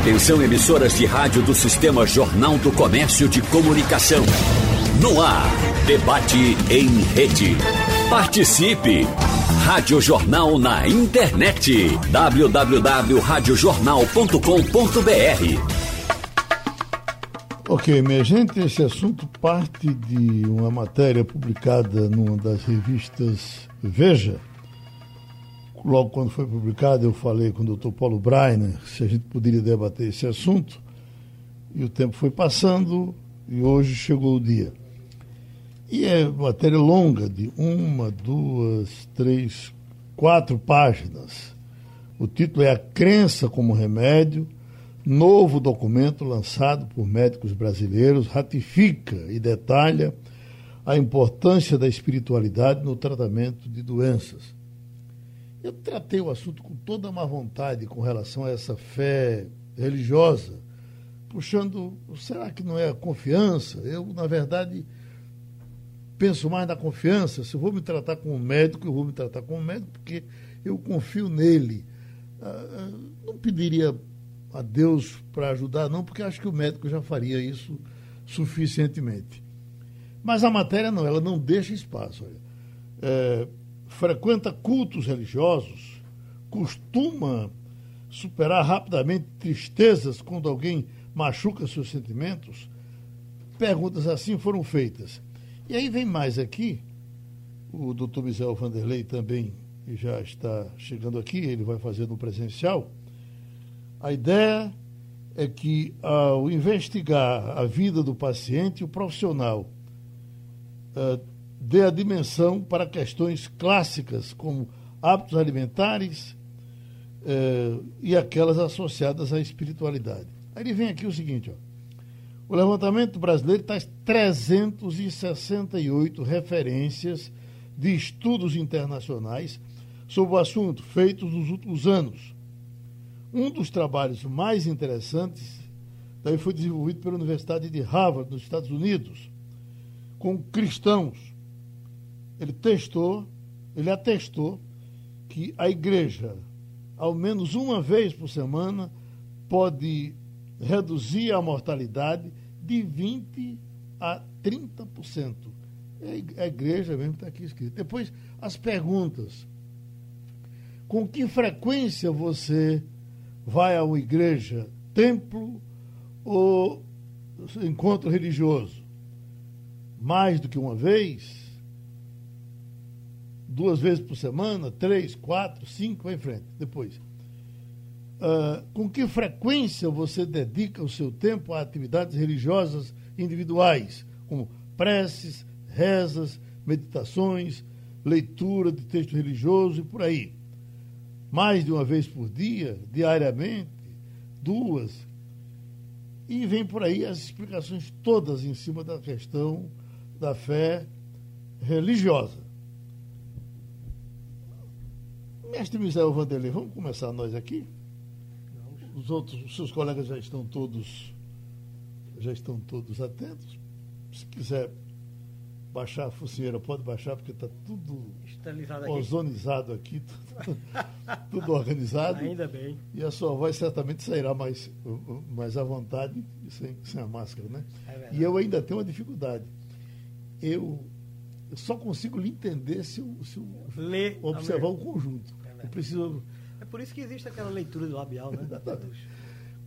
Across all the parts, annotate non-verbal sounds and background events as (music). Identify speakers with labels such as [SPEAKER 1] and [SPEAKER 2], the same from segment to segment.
[SPEAKER 1] Atenção emissoras de rádio do Sistema Jornal do Comércio de Comunicação. No ar, debate em rede. Participe! Rádio Jornal na internet. www.radiojornal.com.br
[SPEAKER 2] Ok, minha gente, esse assunto parte de uma matéria publicada numa das revistas Veja. Logo quando foi publicada, eu falei com o Dr. Paulo Breiner se a gente poderia debater esse assunto. E o tempo foi passando e hoje chegou o dia. E é matéria longa, de uma, duas, três, quatro páginas. O título é A Crença como Remédio Novo documento lançado por médicos brasileiros ratifica e detalha a importância da espiritualidade no tratamento de doenças. Eu tratei o assunto com toda a má vontade com relação a essa fé religiosa, puxando, será que não é a confiança? Eu, na verdade, penso mais na confiança. Se eu vou me tratar com um médico, eu vou me tratar com um médico porque eu confio nele. Ah, ah, não pediria a Deus para ajudar, não, porque acho que o médico já faria isso suficientemente. Mas a matéria não, ela não deixa espaço. É, frequenta cultos religiosos, costuma superar rapidamente tristezas quando alguém machuca seus sentimentos. Perguntas assim foram feitas. E aí vem mais aqui, o doutor Michel Vanderlei também já está chegando aqui, ele vai fazer no presencial. A ideia é que, ao investigar a vida do paciente, o profissional uh, dê a dimensão para questões clássicas, como hábitos alimentares uh, e aquelas associadas à espiritualidade. Aí ele vem aqui o seguinte: ó, o levantamento brasileiro traz 368 referências de estudos internacionais sobre o assunto feitos nos últimos anos um dos trabalhos mais interessantes daí foi desenvolvido pela Universidade de Harvard, nos Estados Unidos, com cristãos. Ele testou, ele atestou que a igreja, ao menos uma vez por semana, pode reduzir a mortalidade de 20% a 30%. É a igreja mesmo está aqui escrito. Depois, as perguntas. Com que frequência você vai a uma igreja, templo ou encontro religioso? Mais do que uma vez? Duas vezes por semana? Três, quatro, cinco? Vai em frente. Depois. Uh, com que frequência você dedica o seu tempo a atividades religiosas individuais, como preces, rezas, meditações, leitura de texto religioso e por aí? mais de uma vez por dia, diariamente, duas. E vem por aí as explicações todas em cima da questão da fé religiosa. Mestre Misael Vanderlei, vamos começar nós aqui? Os outros, os seus colegas já estão todos já estão todos atentos. Se quiser baixar a focinheira, pode baixar, porque está tudo ozonizado aqui, tudo, (laughs) tudo, organizado.
[SPEAKER 3] Ainda bem.
[SPEAKER 2] E a sua voz certamente sairá mais, mais à vontade sem, sem a máscara, né? É e eu ainda tenho uma dificuldade. Eu, eu só consigo lhe entender se eu, se eu Lê, observar o conjunto. É eu preciso...
[SPEAKER 3] É por isso que existe aquela leitura do labial, né? (laughs)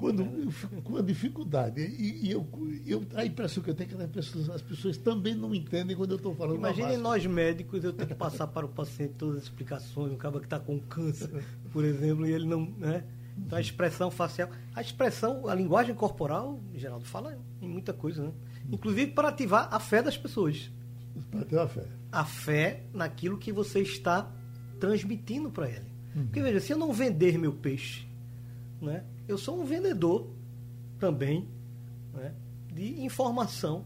[SPEAKER 2] quando eu fico com uma dificuldade. E, e eu, eu, a impressão que eu tenho é que as pessoas, as pessoas também não entendem quando eu estou falando
[SPEAKER 3] Imagine nós médicos, eu tenho que passar para o paciente todas as explicações, um cara que está com câncer, por exemplo, e ele não. Né? Então a expressão facial. A expressão, a linguagem corporal, Geraldo, fala em muita coisa, né? Inclusive para ativar a fé das pessoas.
[SPEAKER 2] Para ativar a fé.
[SPEAKER 3] A fé naquilo que você está transmitindo para ele. Uhum. Porque veja, se eu não vender meu peixe, né? eu sou um vendedor também né, de informação,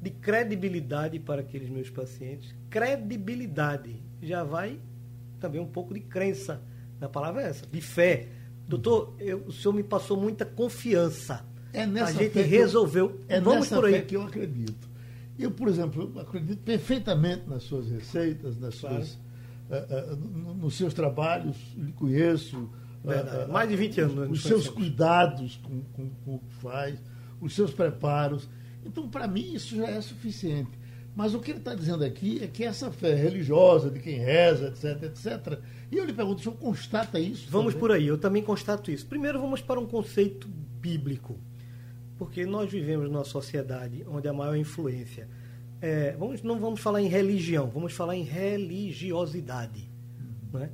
[SPEAKER 3] de credibilidade para aqueles meus pacientes. Credibilidade já vai também um pouco de crença. Na palavra é essa, de fé. Doutor, eu, o senhor me passou muita confiança. É nessa a gente resolveu.
[SPEAKER 2] Eu, é Vamos nessa por aí. que eu acredito. Eu, por exemplo, acredito perfeitamente nas suas receitas, nas claro. suas, uh, uh, nos seus trabalhos, lhe conheço,
[SPEAKER 3] Verdade. Mais de 20 anos.
[SPEAKER 2] Os seus cuidados com, com, com o que faz, os seus preparos. Então, para mim, isso já é suficiente. Mas o que ele está dizendo aqui é que essa fé religiosa, de quem reza, etc, etc. E eu lhe pergunto, o senhor constata isso?
[SPEAKER 3] Vamos também? por aí, eu também constato isso. Primeiro, vamos para um conceito bíblico. Porque nós vivemos numa sociedade onde a maior influência. É, vamos, não vamos falar em religião, vamos falar em religiosidade. Uhum. Né?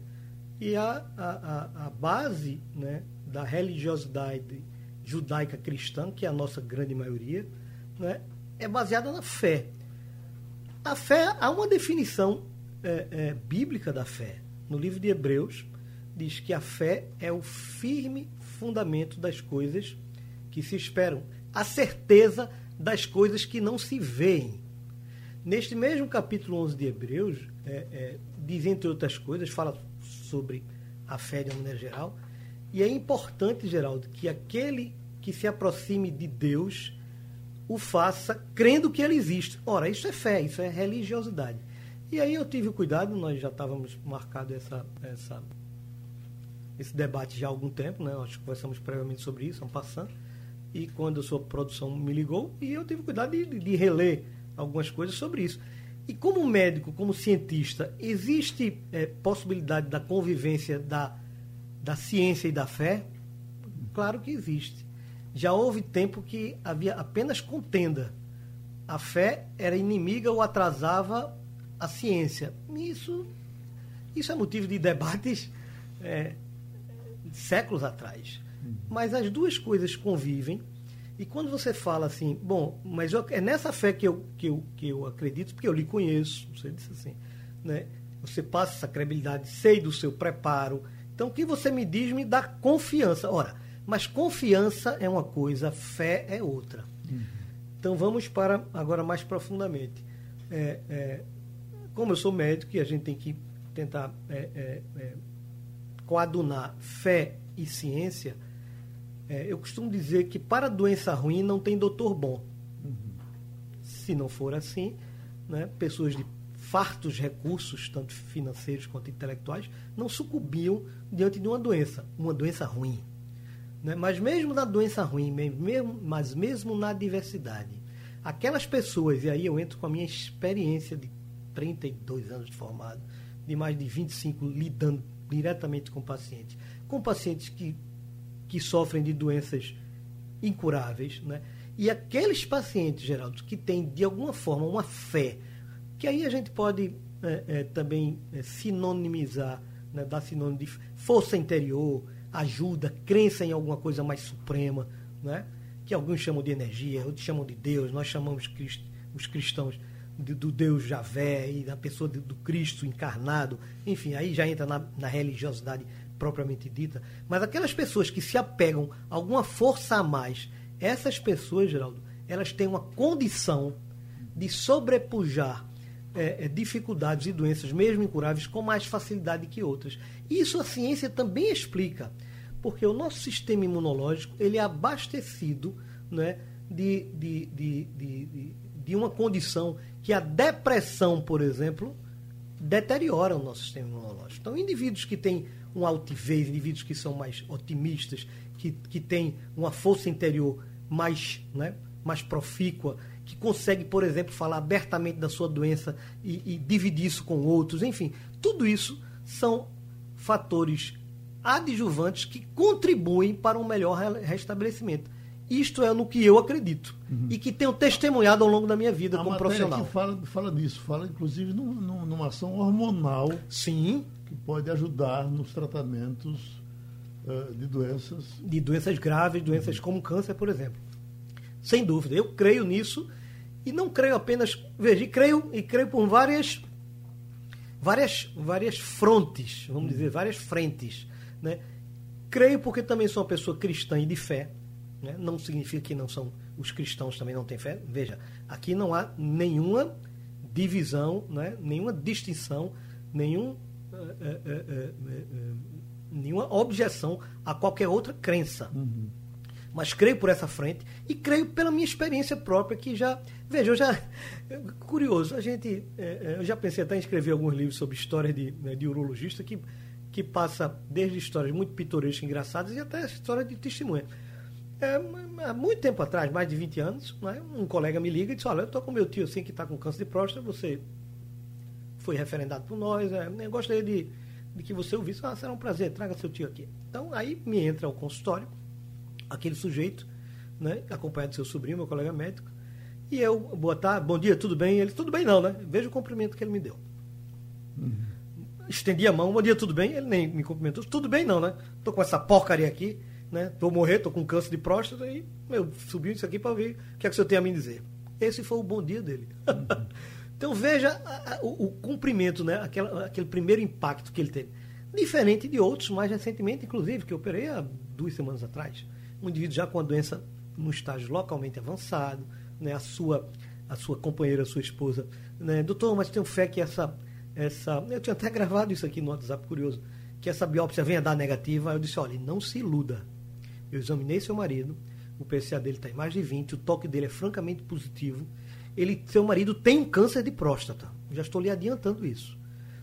[SPEAKER 3] E a, a, a, base né, da religiosidade judaica cristã, que é a nossa grande maioria, né, é baseada na fé. A fé, há uma definição é, é, bíblica da fé. No livro de Hebreus, diz que a fé é o firme fundamento das coisas que se esperam, a certeza das coisas que não se veem. Neste mesmo capítulo 11 de Hebreus, é, é, diz, entre outras coisas, fala sobre a fé de uma maneira geral, e é importante, Geraldo, que aquele que se aproxime de Deus o faça crendo que ele existe. Ora, isso é fé, isso é religiosidade. E aí eu tive o cuidado, nós já estávamos marcado essa, essa, esse debate já há algum tempo, né? Nós conversamos previamente sobre isso, um passando. E quando a sua produção me ligou, e eu tive cuidado de, de reler algumas coisas sobre isso. E como médico, como cientista, existe é, possibilidade da convivência da, da ciência e da fé? Claro que existe. Já houve tempo que havia apenas contenda. A fé era inimiga ou atrasava a ciência. Isso, isso é motivo de debates é, séculos atrás. Mas as duas coisas convivem. E quando você fala assim, bom, mas eu, é nessa fé que eu, que, eu, que eu acredito, porque eu lhe conheço, você disse assim, né? Você passa essa credibilidade, sei do seu preparo. Então, o que você me diz me dá confiança. Ora, mas confiança é uma coisa, fé é outra. Uhum. Então vamos para agora mais profundamente. É, é, como eu sou médico e a gente tem que tentar é, é, é coadunar fé e ciência, é, eu costumo dizer que para doença ruim não tem doutor bom. Se não for assim, né, pessoas de fartos recursos, tanto financeiros quanto intelectuais, não sucumbiam diante de uma doença, uma doença ruim. Né? Mas mesmo na doença ruim, mesmo, mas mesmo na adversidade, aquelas pessoas, e aí eu entro com a minha experiência de 32 anos de formado, de mais de 25 lidando diretamente com pacientes, com pacientes que, que sofrem de doenças incuráveis, né? E aqueles pacientes, Geraldo, que têm de alguma forma uma fé, que aí a gente pode é, é, também é, sinonimizar, né, dar sinônimo de força interior, ajuda, crença em alguma coisa mais suprema, né? que alguns chamam de energia, outros chamam de Deus, nós chamamos os cristãos de, do Deus Javé e da pessoa de, do Cristo encarnado, enfim, aí já entra na, na religiosidade propriamente dita. Mas aquelas pessoas que se apegam a alguma força a mais, essas pessoas, Geraldo, elas têm uma condição de sobrepujar é, é, dificuldades e doenças, mesmo incuráveis, com mais facilidade que outras. Isso a ciência também explica porque o nosso sistema imunológico ele é abastecido né, de, de, de, de, de uma condição que a depressão, por exemplo, deteriora o nosso sistema imunológico. Então, indivíduos que têm uma altivez, indivíduos que são mais otimistas, que, que têm uma força interior mais, né, mais profícua, que consegue, por exemplo, falar abertamente da sua doença e, e dividir isso com outros, enfim, tudo isso são fatores adjuvantes que contribuem para um melhor restabelecimento. Isto é no que eu acredito uhum. e que tenho testemunhado ao longo da minha vida
[SPEAKER 2] a
[SPEAKER 3] como profissional.
[SPEAKER 2] Fala, fala disso, fala inclusive num, num, numa ação hormonal
[SPEAKER 3] Sim.
[SPEAKER 2] Que pode ajudar nos tratamentos uh, de doenças.
[SPEAKER 3] De doenças graves, doenças como câncer, por exemplo. Sem dúvida. Eu creio nisso e não creio apenas. Veja, creio e creio por várias, várias, várias frontes, vamos dizer, várias frentes. Né? Creio porque também sou uma pessoa cristã e de fé. Né? Não significa que não são os cristãos também não têm fé. Veja, aqui não há nenhuma divisão, né? nenhuma distinção, nenhum, nenhuma objeção a qualquer outra crença. Uhum. Mas creio por essa frente e creio pela minha experiência própria que já. Veja, eu já. Curioso, a gente. eu já pensei até em escrever alguns livros sobre história de, né, de urologista que que passa desde histórias muito pitorescas, engraçadas e até história de testemunha. É, há muito tempo atrás, mais de 20 anos, né, um colega me liga e diz: Olha, eu estou com meu tio assim que está com câncer de próstata, você foi referendado por nós, é, eu gostaria de, de que você ouvisse. Ah, será um prazer, traga seu tio aqui. Então, aí me entra ao consultório, aquele sujeito, né, acompanhado do seu sobrinho, meu colega médico, e eu, boa tarde, bom dia, tudo bem? Ele, tudo bem não, né? Veja o cumprimento que ele me deu. Uhum. Estendi a mão, bom dia, tudo bem? Ele nem me cumprimentou, tudo bem não, né? Tô com essa porcaria aqui né? Vou morrer, tô com câncer de próstata e meu, subiu isso aqui para ver o que é que o senhor tem a me dizer. Esse foi o bom dia dele. Uhum. (laughs) então veja o, o, cumprimento, né? Aquela, aquele primeiro impacto que ele teve. Diferente de outros, mais recentemente, inclusive, que eu operei há duas semanas atrás. Um indivíduo já com a doença no estágio localmente avançado, né? a, sua, a sua companheira, a sua esposa, né? doutor, mas tenho fé que essa, essa. Eu tinha até gravado isso aqui no WhatsApp, curioso, que essa biópsia venha dar negativa. Eu disse: olha, não se iluda eu examinei seu marido, o PCA dele está em mais de 20, o toque dele é francamente positivo. Ele, seu marido tem um câncer de próstata. Já estou lhe adiantando isso.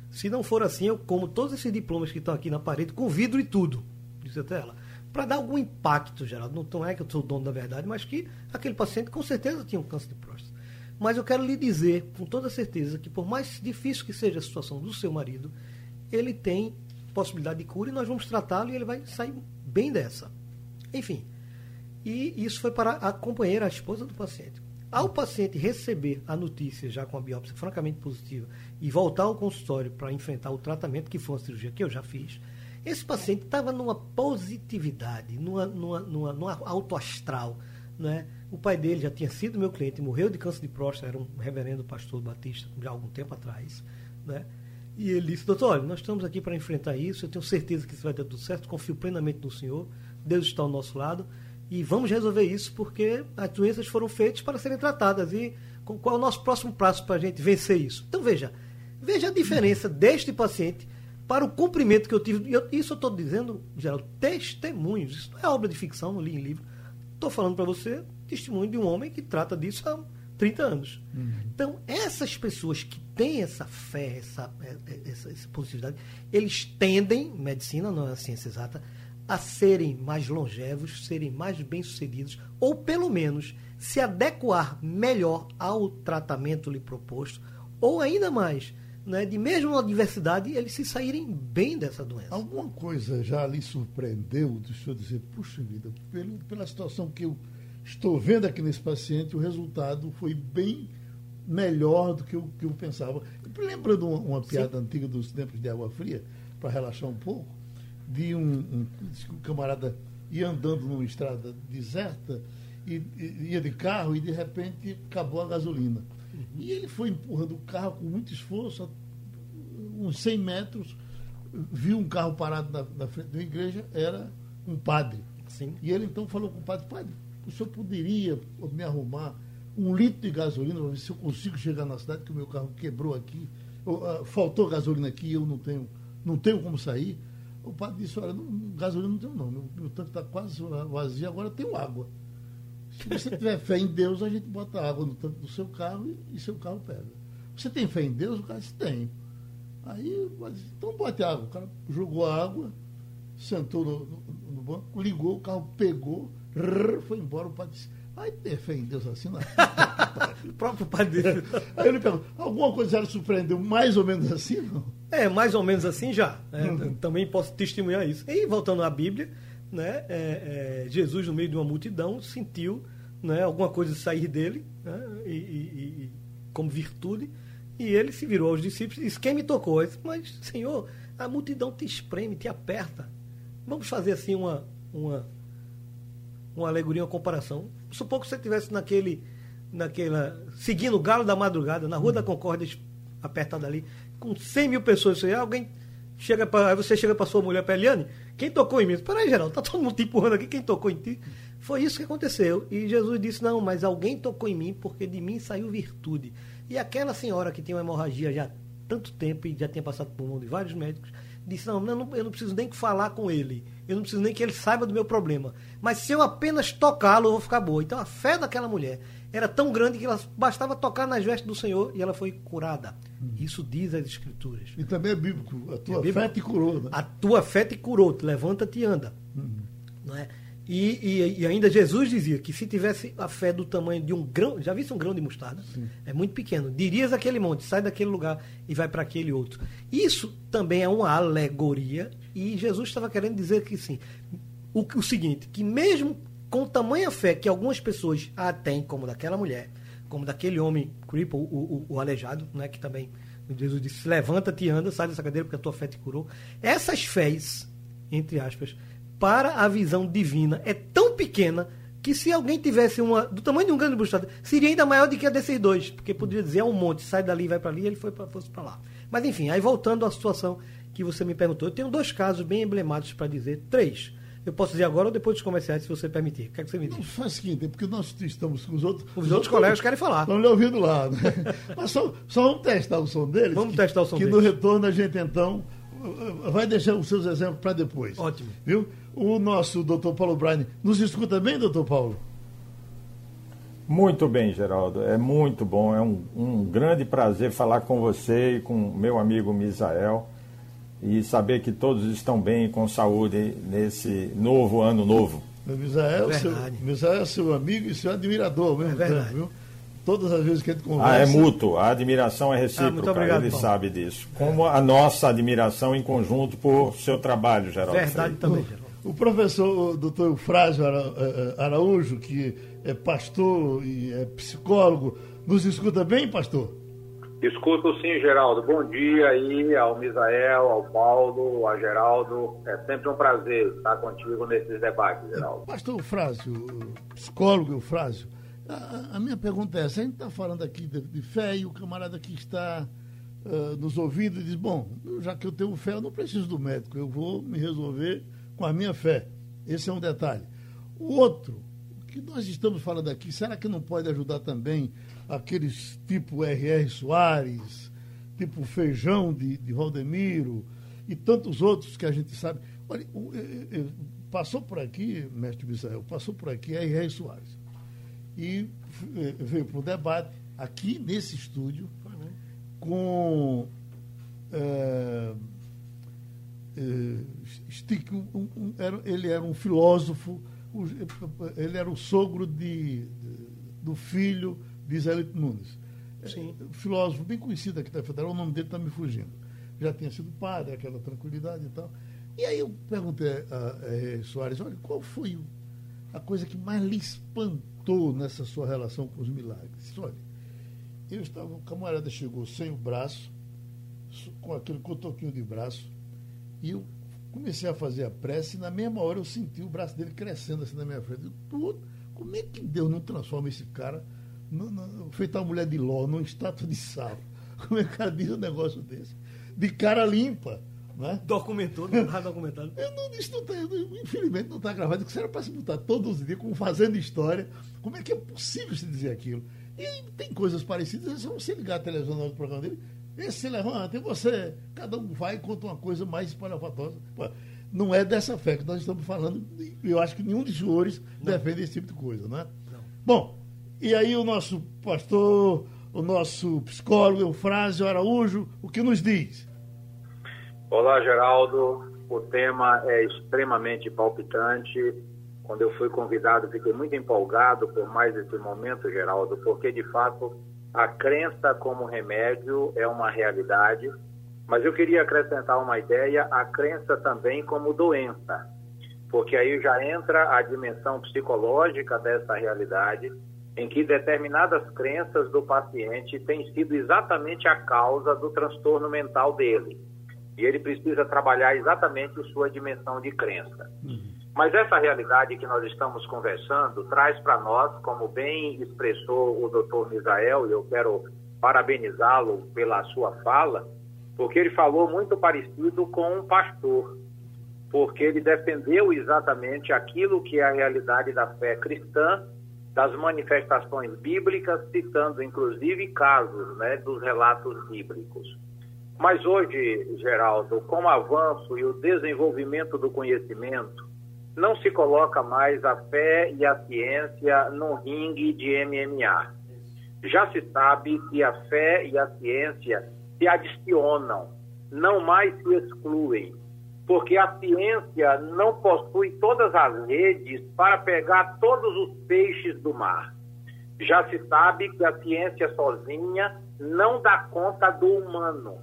[SPEAKER 3] Se não for assim, eu como todos esses diplomas que estão aqui na parede, com vidro e tudo, disse até ela. Para dar algum impacto, Geraldo. Não é que eu sou o dono da verdade, mas que aquele paciente com certeza tinha um câncer de próstata. Mas eu quero lhe dizer, com toda certeza, que por mais difícil que seja a situação do seu marido, ele tem possibilidade de cura e nós vamos tratá-lo e ele vai sair bem dessa. Enfim. E isso foi para a companheira, a esposa do paciente. Ao paciente receber a notícia, já com a biópsia francamente positiva, e voltar ao consultório para enfrentar o tratamento, que foi uma cirurgia que eu já fiz, esse paciente estava numa positividade, numa, numa, numa, numa alto astral. Né? O pai dele já tinha sido meu cliente, morreu de câncer de próstata, era um reverendo pastor batista, já há algum tempo atrás. Né? E ele disse, doutor, olha, nós estamos aqui para enfrentar isso, eu tenho certeza que isso vai dar tudo certo, confio plenamente no senhor, Deus está ao nosso lado e vamos resolver isso porque as doenças foram feitas para serem tratadas e qual é o nosso próximo passo para a gente vencer isso? Então veja, veja a diferença deste paciente para o cumprimento que eu tive. Eu, isso eu estou dizendo, Geraldo, testemunhos. Isso não é obra de ficção, não li em livro. Estou falando para você testemunho de um homem que trata disso há 30 anos. Uhum. Então, essas pessoas que têm essa fé, essa, é, é, essa, essa positividade, eles tendem, medicina não é a ciência exata, a serem mais longevos, serem mais bem-sucedidos, ou pelo menos se adequar melhor ao tratamento lhe proposto, ou ainda mais, né, de mesmo na diversidade, eles se saírem bem dessa doença.
[SPEAKER 2] Alguma coisa já lhe surpreendeu do senhor dizer, puxa vida, pelo, pela situação que eu estou vendo aqui nesse paciente, o resultado foi bem melhor do que eu, que eu pensava. Lembrando uma, uma piada Sim. antiga dos tempos de água fria, para relaxar um pouco, de um, um, um camarada ia andando numa estrada deserta, e, e, ia de carro e de repente acabou a gasolina. E ele foi empurrando o carro com muito esforço, uns 100 metros, viu um carro parado na, na frente da igreja, era um padre. Sim. E ele então falou com o padre, padre, o senhor poderia me arrumar um litro de gasolina para ver se eu consigo chegar na cidade, que o meu carro quebrou aqui, ou, uh, faltou gasolina aqui eu não tenho, não tenho como sair. O padre disse, olha, não, gasolina não tem não, meu, meu tanque está quase vazio, agora tem água. Se você tiver fé em Deus, a gente bota água no tanque do seu carro e, e seu carro pega. Você tem fé em Deus? O cara disse, tem. Aí, então bote água. O cara jogou a água, sentou no, no, no, banco, ligou, o carro pegou, rrr, foi embora. O padre disse, em Deus assim, não. (laughs)
[SPEAKER 3] o próprio padre dele.
[SPEAKER 2] Aí ele perguntou, alguma coisa já surpreendeu mais ou menos assim, não?
[SPEAKER 3] É, mais ou menos assim já. Né? Uhum. Também posso testemunhar isso. E voltando à Bíblia, né, é, é, Jesus, no meio de uma multidão, sentiu né, alguma coisa sair dele, né, e, e, e, como virtude, e ele se virou aos discípulos e disse: Quem me tocou? Disse, Mas, Senhor, a multidão te espreme, te aperta. Vamos fazer assim uma, uma, uma alegoria, uma comparação. Supor que você estivesse naquele, naquela, seguindo o galo da madrugada, na Rua da Concórdia, apertada ali, com 100 mil pessoas. Você, alguém chega para você chega para sua mulher, para Eliane, quem tocou em mim? Peraí, Geraldo, tá todo mundo te empurrando aqui, quem tocou em ti? Foi isso que aconteceu. E Jesus disse: Não, mas alguém tocou em mim porque de mim saiu virtude. E aquela senhora que tinha uma hemorragia já há tanto tempo e já tinha passado por mundo de vários médicos, disse: Não, eu não, eu não preciso nem falar com ele. eu não preciso nem que ele saiba do meu problema. Mas se eu apenas tocá-lo, eu vou ficar boa. Então a fé daquela mulher era tão grande que ela bastava tocar nas vestes do Senhor e ela foi curada. Isso diz as Escrituras.
[SPEAKER 2] E também é bíblico. A tua é fé te curou. Né?
[SPEAKER 3] A tua fé te curou. Levanta-te e anda. Uhum. Não é? E, e, e, ainda Jesus dizia que se tivesse a fé do tamanho de um grão, já viste um grão de mostarda? Sim. É muito pequeno. Dirias aquele monte, sai daquele lugar e vai para aquele outro. Isso também é uma alegoria e Jesus estava querendo dizer que sim. O, o seguinte, que mesmo com tamanha fé que algumas pessoas a têm, como daquela mulher, como daquele homem cripple, o, o, o aleijado, né, que também Jesus disse, levanta-te e anda, sai dessa cadeira porque a tua fé te curou. Essas fés, entre aspas, para a visão divina é tão pequena que se alguém tivesse uma do tamanho de um grande mostarda, seria ainda maior do que a desses dois, porque poderia dizer é um monte, sai dali, vai para ali, ele foi para fosse para lá. Mas enfim, aí voltando à situação que você me perguntou, eu tenho dois casos bem emblemáticos para dizer, três. Eu posso dizer agora ou depois dos comerciais, se você permitir. O que é que você me diz? Não,
[SPEAKER 2] faz o seguinte, porque nós estamos com os outros.
[SPEAKER 3] Os, os outros colegas querem falar.
[SPEAKER 2] Estão lhe ouvindo lá. Né? (laughs) Mas só, só vamos testar o som deles.
[SPEAKER 3] Vamos que, testar o som
[SPEAKER 2] que
[SPEAKER 3] deles.
[SPEAKER 2] Que no retorno a gente então vai deixar os seus exemplos para depois.
[SPEAKER 3] Ótimo.
[SPEAKER 2] Viu? O nosso doutor Paulo Braine nos escuta bem, doutor Paulo?
[SPEAKER 4] Muito bem, Geraldo. É muito bom. É um, um grande prazer falar com você e com meu amigo Misael e saber que todos estão bem com saúde nesse novo ano novo.
[SPEAKER 2] Misael, é seu, Misael é seu amigo e seu admirador mesmo é tempo, viu? Todas as vezes que a gente conversa.
[SPEAKER 4] Ah, é mútuo, a admiração é recíproca, ah, obrigado, ele Paulo. sabe disso. Como a nossa admiração em conjunto por seu trabalho, Geraldo.
[SPEAKER 3] Verdade também, Geraldo.
[SPEAKER 2] O professor o doutor Eufrásio eh, eh, Araújo, que é pastor e é psicólogo, nos escuta bem, pastor?
[SPEAKER 5] Escuto sim, Geraldo. Bom dia aí ao Misael, ao Paulo, a Geraldo. É sempre um prazer estar contigo nesses debates, Geraldo.
[SPEAKER 2] Pastor Eufrásio, psicólogo Eufrásio, a, a minha pergunta é essa. A gente está falando aqui de, de, fé e o camarada que está uh, nos ouvindo diz, bom, já que eu tenho fé, eu não preciso do médico, eu vou me resolver com a minha fé. Esse é um detalhe. O outro, que nós estamos falando aqui, será que não pode ajudar também aqueles tipo R.R. Soares, tipo Feijão de, de Valdemiro e tantos outros que a gente sabe? Olha, passou por aqui, mestre Misael, passou por aqui R.R. Soares. E veio para o debate aqui nesse estúdio com. É, é, Stick, um, um, era, ele era um filósofo, ele era o sogro de, do filho de Zé Nunes. Sim. É, filósofo bem conhecido aqui da Federal, o nome dele está me fugindo. Já tinha sido padre, aquela tranquilidade e tal. E aí eu perguntei a, a Soares, olha, qual foi a coisa que mais lhe espantou nessa sua relação com os milagres? Olha, eu estava, o camarada chegou sem o braço, com aquele cotoquinho de braço, e eu comecei a fazer a prece e na mesma hora eu senti o braço dele crescendo assim na minha frente. Eu, como é que Deus não transforma esse cara, no, no, feito uma mulher de ló, num estátua de sal? (laughs) Como é que o cara diz um negócio desse? De cara limpa. Né?
[SPEAKER 3] Documentou, não está documentado.
[SPEAKER 2] eu não, isso não tá, infelizmente não está gravado, isso era para se botar todos os dias, como fazendo história. Como é que é possível se dizer aquilo? E tem coisas parecidas, só você ligar a televisão no programa dele, esse se levanta e você, cada um vai e conta uma coisa mais espalhafatosa. Não é dessa fé que nós estamos falando. Eu acho que nenhum dos senhores não. defende esse tipo de coisa, né? Não. Bom, e aí o nosso pastor, o nosso psicólogo Eufrásio Araújo, o que nos diz?
[SPEAKER 5] Olá, Geraldo. O tema é extremamente palpitante. Quando eu fui convidado, fiquei muito empolgado por mais esse momento, Geraldo, porque de fato a crença como remédio é uma realidade, mas eu queria acrescentar uma ideia, a crença também como doença, porque aí já entra a dimensão psicológica dessa realidade, em que determinadas crenças do paciente têm sido exatamente a causa do transtorno mental dele. E ele precisa trabalhar exatamente sua dimensão de crença. Uhum. Mas essa realidade que nós estamos conversando traz para nós, como bem expressou o doutor Misael, e eu quero parabenizá-lo pela sua fala, porque ele falou muito parecido com um pastor, porque ele defendeu exatamente aquilo que é a realidade da fé cristã, das manifestações bíblicas, citando inclusive casos né, dos relatos bíblicos. Mas hoje, Geraldo, com o avanço e o desenvolvimento do conhecimento, não se coloca mais a fé e a ciência no ringue de MMA. Já se sabe que a fé e a ciência se adicionam, não mais se excluem, porque a ciência não possui todas as redes para pegar todos os peixes do mar. Já se sabe que a ciência sozinha não dá conta do humano.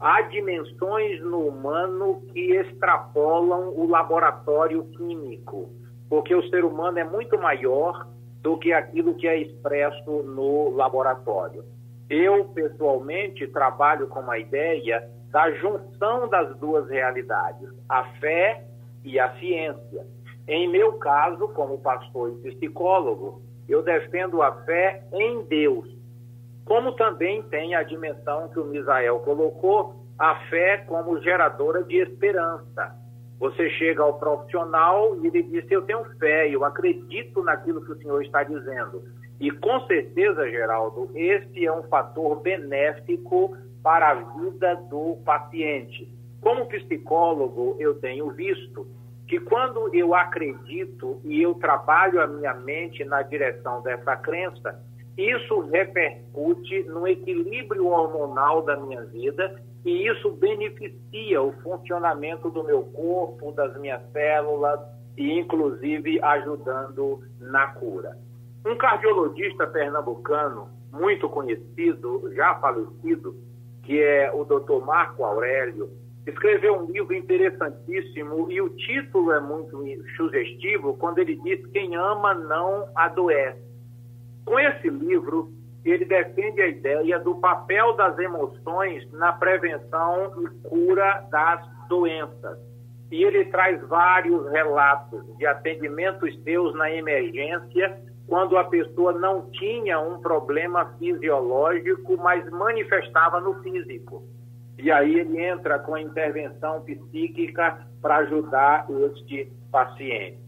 [SPEAKER 5] Há dimensões no humano que extrapolam o laboratório químico, porque o ser humano é muito maior do que aquilo que é expresso no laboratório. Eu, pessoalmente, trabalho com a ideia da junção das duas realidades, a fé e a ciência. Em meu caso, como pastor e psicólogo, eu defendo a fé em Deus, como também tem a dimensão que o Misael colocou, a fé como geradora de esperança. Você chega ao profissional e ele diz: Eu tenho fé, eu acredito naquilo que o senhor está dizendo. E com certeza, Geraldo, esse é um fator benéfico para a vida do paciente. Como psicólogo, eu tenho visto que quando eu acredito e eu trabalho a minha mente na direção dessa crença, isso repercute no equilíbrio hormonal da minha vida e isso beneficia o funcionamento do meu corpo, das minhas células e inclusive ajudando na cura. Um cardiologista pernambucano muito conhecido, já falecido, que é o Dr. Marco Aurélio, escreveu um livro interessantíssimo e o título é muito sugestivo quando ele diz quem ama não adoece. Com esse livro, ele defende a ideia do papel das emoções na prevenção e cura das doenças. E ele traz vários relatos de atendimentos seus na emergência, quando a pessoa não tinha um problema fisiológico, mas manifestava no físico. E aí ele entra com a intervenção psíquica para ajudar este paciente.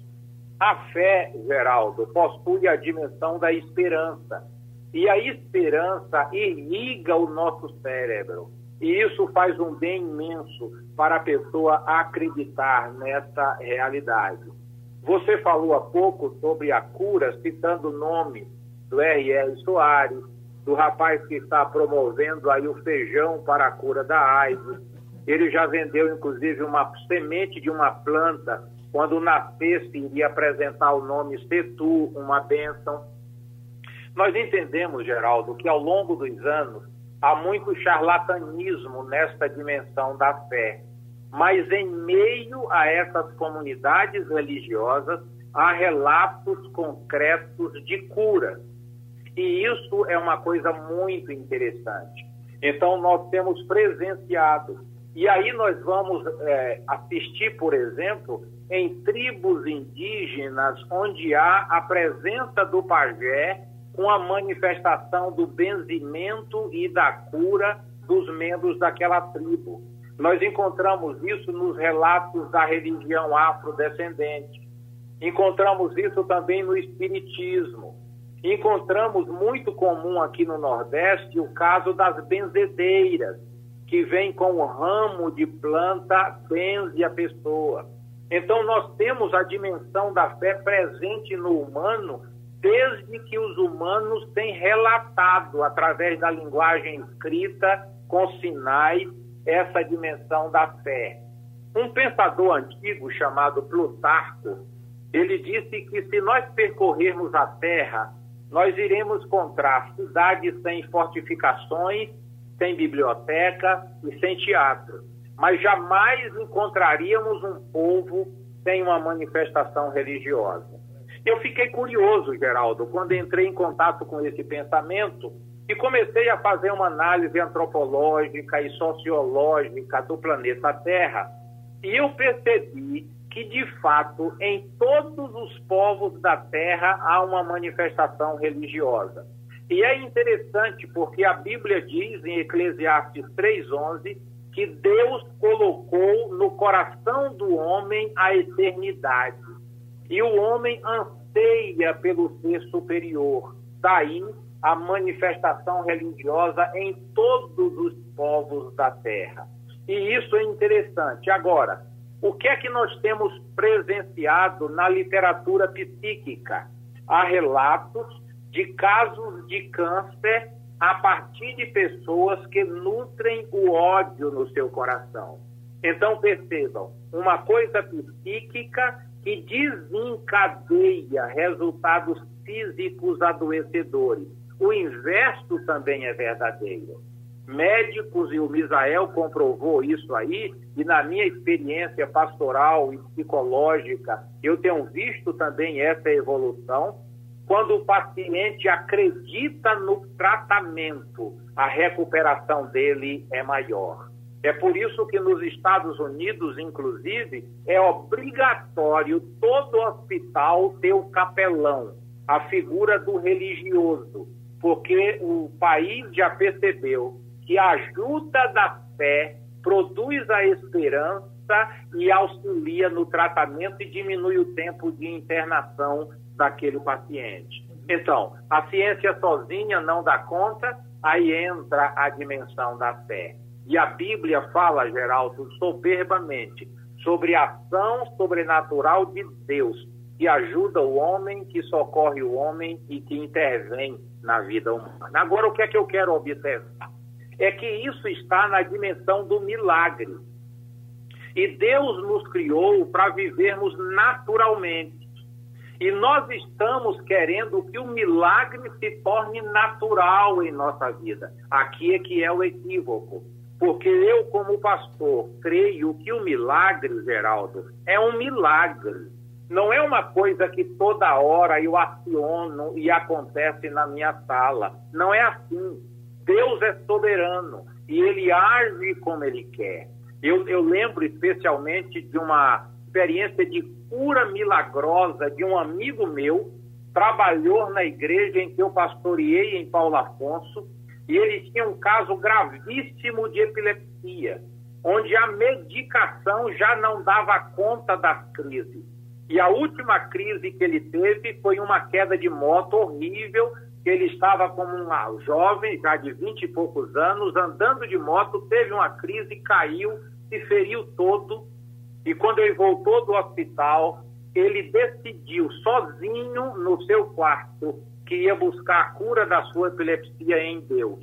[SPEAKER 5] A fé, Geraldo, possui a dimensão da esperança. E a esperança irriga o nosso cérebro. E isso faz um bem imenso para a pessoa acreditar nessa realidade. Você falou há pouco sobre a cura, citando o nome do R.R. Soares, do rapaz que está promovendo aí o feijão para a cura da AIDS. Ele já vendeu, inclusive, uma semente de uma planta. Quando nascesse, iria apresentar o nome Setu, uma bênção. Nós entendemos, Geraldo, que ao longo dos anos há muito charlatanismo nesta dimensão da fé. Mas em meio a essas comunidades religiosas, há relatos concretos de cura. E isso é uma coisa muito interessante. Então, nós temos presenciado. E aí, nós vamos é, assistir, por exemplo, em tribos indígenas, onde há a presença do pajé com a manifestação do benzimento e da cura dos membros daquela tribo. Nós encontramos isso nos relatos da religião afrodescendente. Encontramos isso também no Espiritismo. Encontramos muito comum aqui no Nordeste o caso das benzedeiras, que vem com o ramo de planta, benze a pessoa. Então, nós temos a dimensão da fé presente no humano desde que os humanos têm relatado, através da linguagem escrita, com sinais, essa dimensão da fé. Um pensador antigo chamado Plutarco, ele disse que se nós percorrermos a Terra, nós iremos encontrar cidades sem fortificações, sem biblioteca e sem teatro. Mas jamais encontraríamos um povo sem uma manifestação religiosa. Eu fiquei curioso, Geraldo, quando entrei em contato com esse pensamento e comecei a fazer uma análise antropológica e sociológica do planeta Terra. E eu percebi que, de fato, em todos os povos da Terra há uma manifestação religiosa. E é interessante porque a Bíblia diz em Eclesiastes 3,11 que Deus colocou no coração do homem a eternidade. E o homem anseia pelo ser superior. Daí a manifestação religiosa em todos os povos da terra. E isso é interessante. Agora, o que é que nós temos presenciado na literatura psíquica? Há relatos de casos de câncer a partir de pessoas que nutrem o ódio no seu coração. Então percebam, uma coisa psíquica que desencadeia resultados físicos adoecedores. O inverso também é verdadeiro. Médicos e o Misael comprovou isso aí, e na minha experiência pastoral e psicológica, eu tenho visto também essa evolução. Quando o paciente acredita no tratamento, a recuperação dele é maior. É por isso que nos Estados Unidos, inclusive, é obrigatório todo hospital ter o capelão, a figura do religioso, porque o país já percebeu que a ajuda da fé produz a esperança e auxilia no tratamento e diminui o tempo de internação daquele paciente. Então, a ciência sozinha não dá conta, aí entra a dimensão da fé. E a Bíblia fala, Geraldo, soberbamente sobre a ação sobrenatural de Deus, que ajuda o homem, que socorre o homem e que intervém na vida humana. Agora, o que é que eu quero observar? É que isso está na dimensão do milagre. E Deus nos criou para vivermos naturalmente. E nós estamos querendo que o milagre se torne natural em nossa vida. Aqui é que é o equívoco. Porque eu, como pastor, creio que o milagre, Geraldo, é um milagre. Não é uma coisa que toda hora eu aciono e acontece na minha sala. Não é assim. Deus é soberano e ele age como ele quer. Eu, eu lembro especialmente de uma experiência de cura milagrosa de um amigo meu, trabalhou na igreja em que eu pastoreei em Paulo Afonso, e ele tinha um caso gravíssimo de epilepsia, onde a medicação já não dava conta das crises. E a última crise que ele teve foi uma queda de moto horrível, que ele estava como um jovem, já de vinte e poucos anos, andando de moto, teve uma crise, caiu, se feriu todo, e quando ele voltou do hospital, ele decidiu sozinho no seu quarto que ia buscar a cura da sua epilepsia em Deus.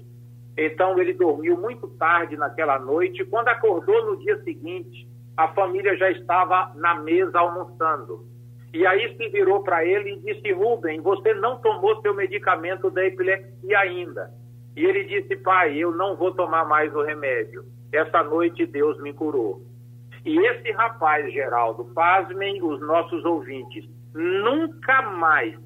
[SPEAKER 5] Então ele dormiu muito tarde naquela noite, quando acordou no dia seguinte, a família já estava na mesa almoçando. E aí se virou para ele e disse: Rubem, você não tomou seu medicamento da epilepsia ainda. E ele disse: Pai, eu não vou tomar mais o remédio. Essa noite Deus me curou. E esse rapaz, Geraldo, pasmem os nossos ouvintes, nunca mais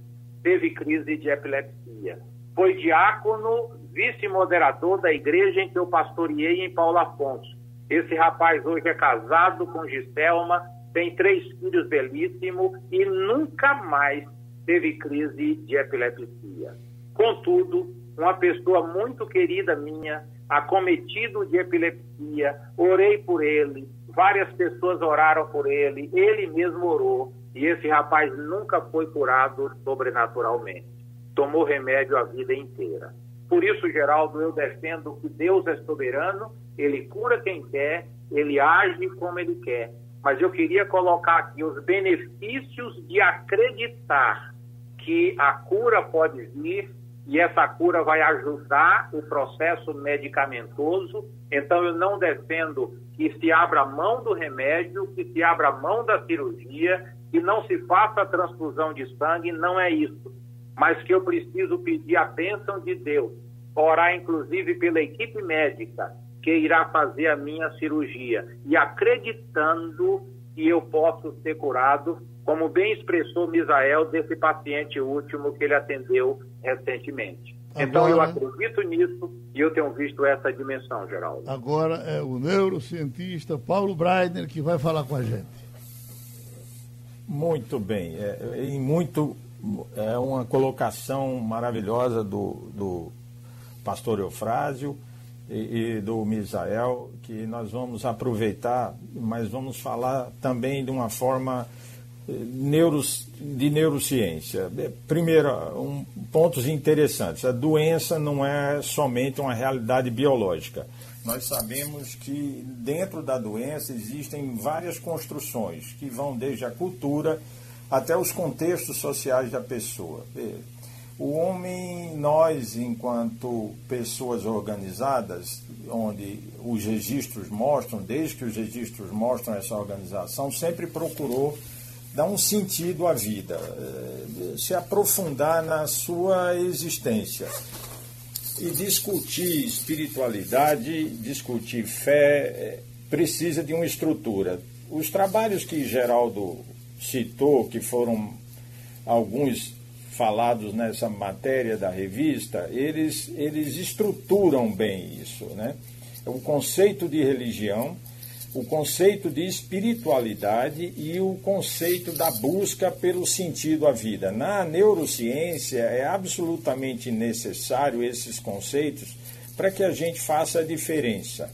[SPEAKER 5] teve crise de epilepsia. Foi diácono, vice-moderador da igreja em que eu pastoreei em Paulo Afonso. Esse rapaz hoje é casado com Giselma, tem três filhos belíssimos e nunca mais teve crise de epilepsia. Contudo, uma pessoa muito querida minha, acometido de epilepsia, orei por ele, várias pessoas oraram por ele, ele mesmo orou, e esse rapaz nunca foi curado sobrenaturalmente. Tomou remédio a vida inteira. Por isso, Geraldo, eu defendo que Deus é soberano, ele cura quem quer, ele age como ele quer. Mas eu queria colocar aqui os benefícios de acreditar que a cura pode vir e essa cura vai ajudar o processo medicamentoso. Então, eu não defendo que se abra mão do remédio, que se abra mão da cirurgia, que não se faça transfusão de sangue, não é isso mas que eu preciso pedir a bênção de Deus, orar inclusive pela equipe médica que irá fazer a minha cirurgia e acreditando que eu posso ser curado, como bem expressou Misael desse paciente último que ele atendeu recentemente. Agora, então eu acredito nisso e eu tenho visto essa dimensão, Geraldo.
[SPEAKER 2] Agora é o neurocientista Paulo Breitner que vai falar com a gente.
[SPEAKER 4] Muito bem, é, em muito é uma colocação maravilhosa do, do pastor Eufrásio e, e, do Misael, que nós vamos aproveitar, mas vamos falar também de uma forma neuros, de neurociência. Primeiro, um, pontos interessantes. A doença não é somente uma realidade biológica. Nós sabemos que dentro da doença existem várias construções que vão desde a cultura até os contextos sociais da pessoa. O homem, nós, enquanto pessoas organizadas, onde os registros mostram, desde que os registros mostram essa organização, sempre procurou dar um sentido à vida, eh, se aprofundar na sua existência. E discutir espiritualidade, discutir fé, eh, precisa de uma estrutura. Os trabalhos que Geraldo citou, que foram alguns falados nessa matéria da revista, eles, eles estruturam bem isso. Né? O conceito de religião, o conceito de espiritualidade e o conceito da busca pelo sentido à vida. Na neurociência é absolutamente necessário esses conceitos para que a gente faça a diferença.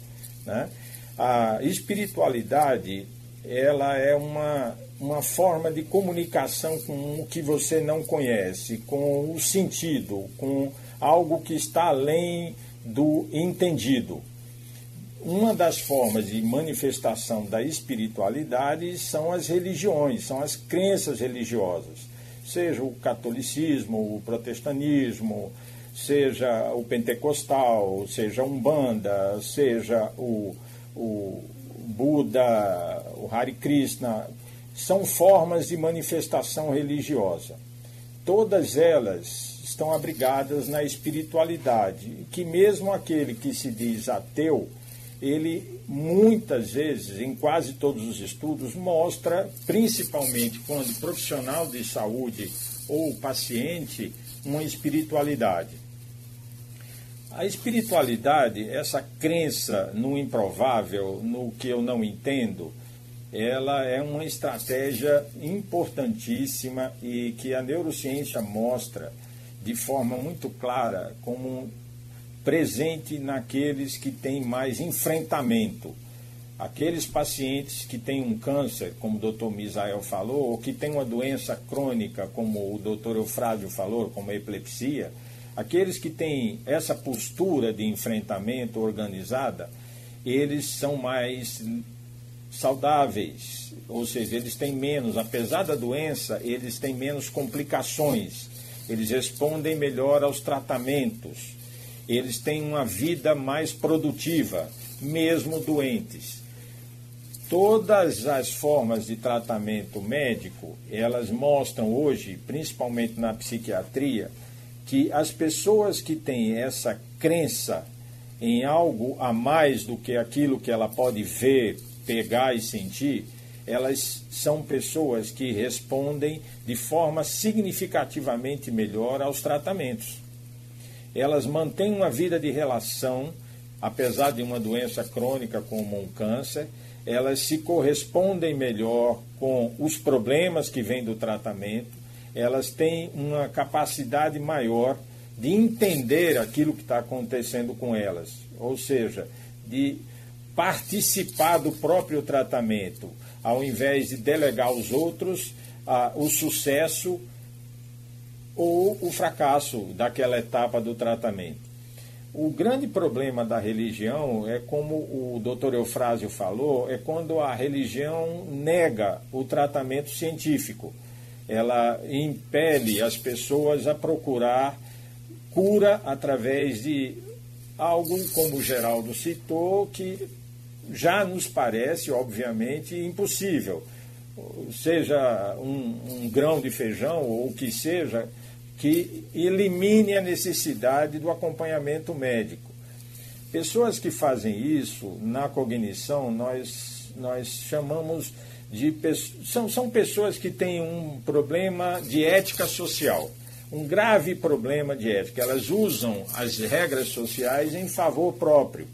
[SPEAKER 4] Né? A espiritualidade ela é uma, uma forma de comunicação com o que você não conhece, com o sentido, com algo que está além do entendido. Uma das formas de manifestação da espiritualidade são as religiões, são as crenças religiosas, seja o catolicismo, o protestantismo, seja o pentecostal, seja a umbanda, seja o, o Buda, o Hare Krishna, são formas de manifestação religiosa. Todas elas estão abrigadas na espiritualidade, que mesmo aquele que se diz ateu, ele muitas vezes, em quase todos os estudos, mostra, principalmente quando profissional de saúde ou paciente, uma espiritualidade. A espiritualidade, essa crença no improvável, no que eu não entendo, ela é uma estratégia importantíssima e que a neurociência mostra de forma muito clara como presente naqueles que têm mais enfrentamento. Aqueles pacientes que têm um câncer, como o doutor Misael falou, ou que têm uma doença crônica, como o doutor Eufrásio falou, como a epilepsia, aqueles que têm essa postura de enfrentamento organizada, eles são mais saudáveis, ou seja, eles têm menos, apesar da doença, eles têm menos complicações, eles respondem melhor aos tratamentos eles têm uma vida mais produtiva, mesmo doentes. Todas as formas de tratamento médico, elas mostram hoje, principalmente na psiquiatria, que as pessoas que têm essa crença em algo a mais do que aquilo que ela pode ver, pegar e sentir, elas são pessoas que respondem de forma significativamente melhor aos tratamentos elas mantêm uma vida de relação, apesar de uma doença crônica como um câncer, elas se correspondem melhor com os problemas que vêm do tratamento, elas têm uma capacidade maior de entender aquilo que está acontecendo com elas, ou seja, de participar do próprio tratamento, ao invés de delegar aos outros ah, o sucesso ou o fracasso daquela etapa do tratamento. O grande problema da religião é, como o doutor Eufrásio falou, é quando a religião nega o tratamento científico. Ela impele as pessoas a procurar cura através de algo, como o Geraldo citou, que já nos parece, obviamente, impossível. Seja um, um grão de feijão ou o que seja, que elimine a necessidade do acompanhamento médico. Pessoas que fazem isso na cognição, nós, nós chamamos de. São, são pessoas que têm um problema de ética social, um grave problema de ética. Elas usam as regras sociais em favor próprio.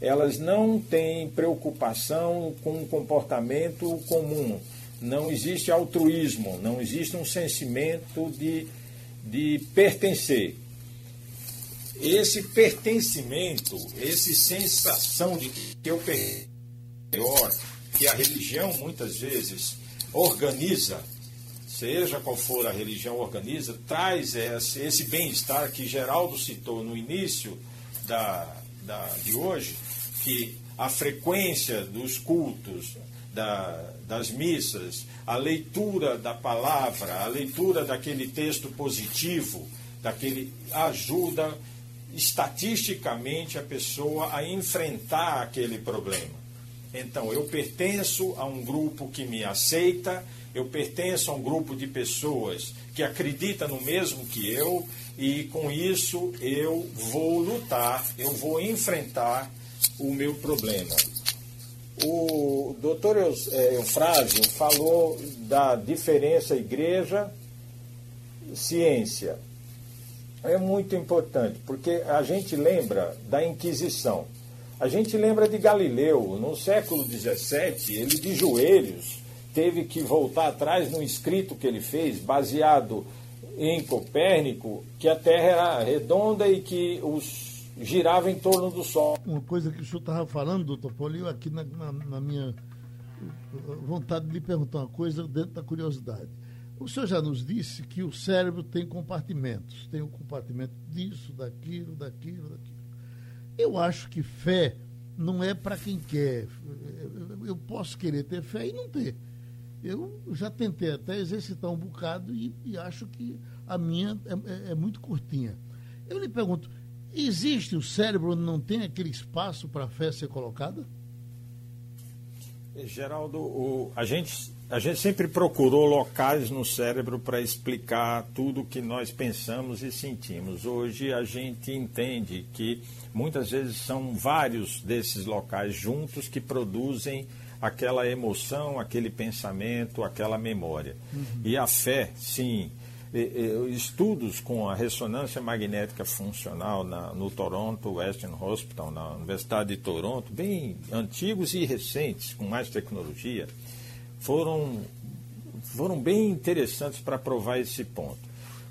[SPEAKER 4] Elas não têm preocupação com o comportamento comum. Não existe altruísmo, não existe um sentimento de de pertencer. Esse pertencimento, essa sensação de que eu pertenço, que a religião muitas vezes organiza, seja qual for a religião organiza, traz esse, bem-estar que Geraldo citou no início da, da, de hoje, que a frequência dos cultos, da, das missas, a leitura da palavra, a leitura daquele texto positivo, daquele ajuda estatisticamente a pessoa a enfrentar aquele problema. Então, eu pertenço a um grupo que me aceita, eu pertenço a um grupo de pessoas que acredita no mesmo que eu, e com isso eu vou lutar, eu vou enfrentar o meu problema. O doutor é, Eufrásio falou da diferença igreja-ciência. É muito importante, porque a gente lembra da Inquisição. A gente lembra de Galileu, no século XVII, ele de joelhos teve que voltar atrás no escrito que ele fez, baseado em Copérnico, que a Terra era redonda e que os girava em torno do Sol.
[SPEAKER 2] Uma coisa que o senhor estava falando, doutor Paulo, eu aqui na, na, na, minha vontade de lhe perguntar uma coisa dentro da curiosidade. O senhor já nos disse que o cérebro tem compartimentos, tem o um compartimento disso, daquilo, daquilo, daquilo. Eu acho que fé não é para quem quer. Eu posso querer ter fé e não ter. Eu já tentei até exercitar um bocado e, e acho que a minha é, é, é, muito curtinha. Eu lhe pergunto, existe o cérebro onde não tem aquele espaço para a fé ser colocada?
[SPEAKER 4] Geraldo, o, a, gente, a gente sempre procurou locais no cérebro para explicar tudo o que nós pensamos e sentimos. Hoje a gente entende que muitas vezes são vários desses locais juntos que produzem aquela emoção, aquele pensamento, aquela memória. Uhum. E a fé, sim. Estudos com a ressonância magnética funcional na, no Toronto Western Hospital, na Universidade de Toronto, bem antigos e recentes, com mais tecnologia, foram, foram bem interessantes para provar esse ponto.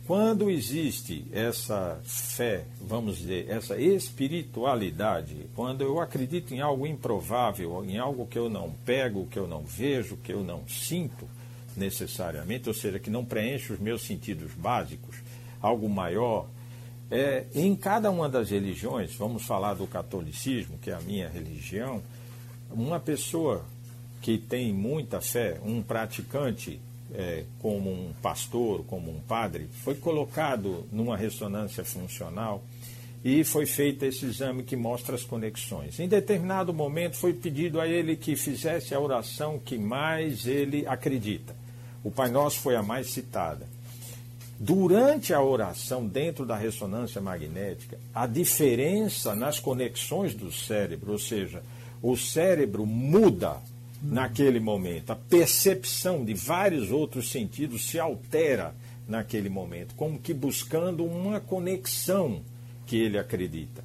[SPEAKER 4] Quando existe essa fé, vamos dizer, essa espiritualidade, quando eu acredito em algo improvável, em algo que eu não pego, que eu não vejo, que eu não sinto necessariamente, ou seja, que não preenche os meus sentidos básicos, algo maior, é, em cada uma das religiões, vamos falar do catolicismo, que é a minha religião, uma pessoa que tem muita fé, um praticante é, como um pastor, como um padre, foi colocado numa ressonância funcional e foi feito esse exame que mostra as conexões. Em determinado momento foi pedido a ele que fizesse a oração que mais ele acredita. O Pai Nosso foi a mais citada. Durante a oração, dentro da ressonância magnética, a diferença nas conexões do cérebro, ou seja, o cérebro muda naquele momento. A percepção de vários outros sentidos se altera naquele momento, como que buscando uma conexão que ele acredita.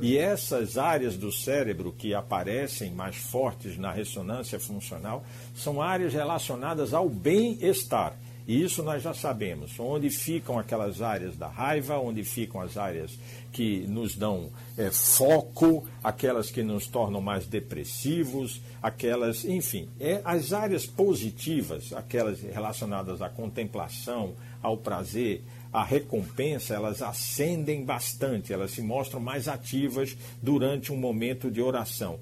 [SPEAKER 4] E essas áreas do cérebro que aparecem mais fortes na ressonância funcional são áreas relacionadas ao bem-estar. E isso nós já sabemos. Onde ficam aquelas áreas da raiva, onde ficam as áreas que nos dão é, foco, aquelas que nos tornam mais depressivos, aquelas, enfim, é, as áreas positivas, aquelas relacionadas à contemplação, ao prazer, à recompensa, elas ascendem bastante, elas se mostram mais ativas durante um momento de oração.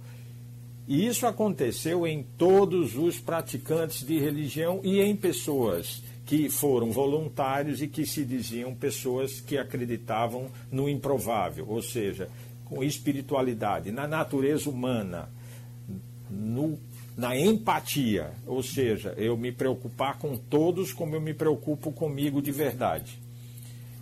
[SPEAKER 4] E isso aconteceu em todos os praticantes de religião e em pessoas que foram voluntários e que se diziam pessoas que acreditavam no improvável, ou seja, com espiritualidade, na natureza humana, no, na empatia, ou seja, eu me preocupar com todos como eu me preocupo comigo de verdade.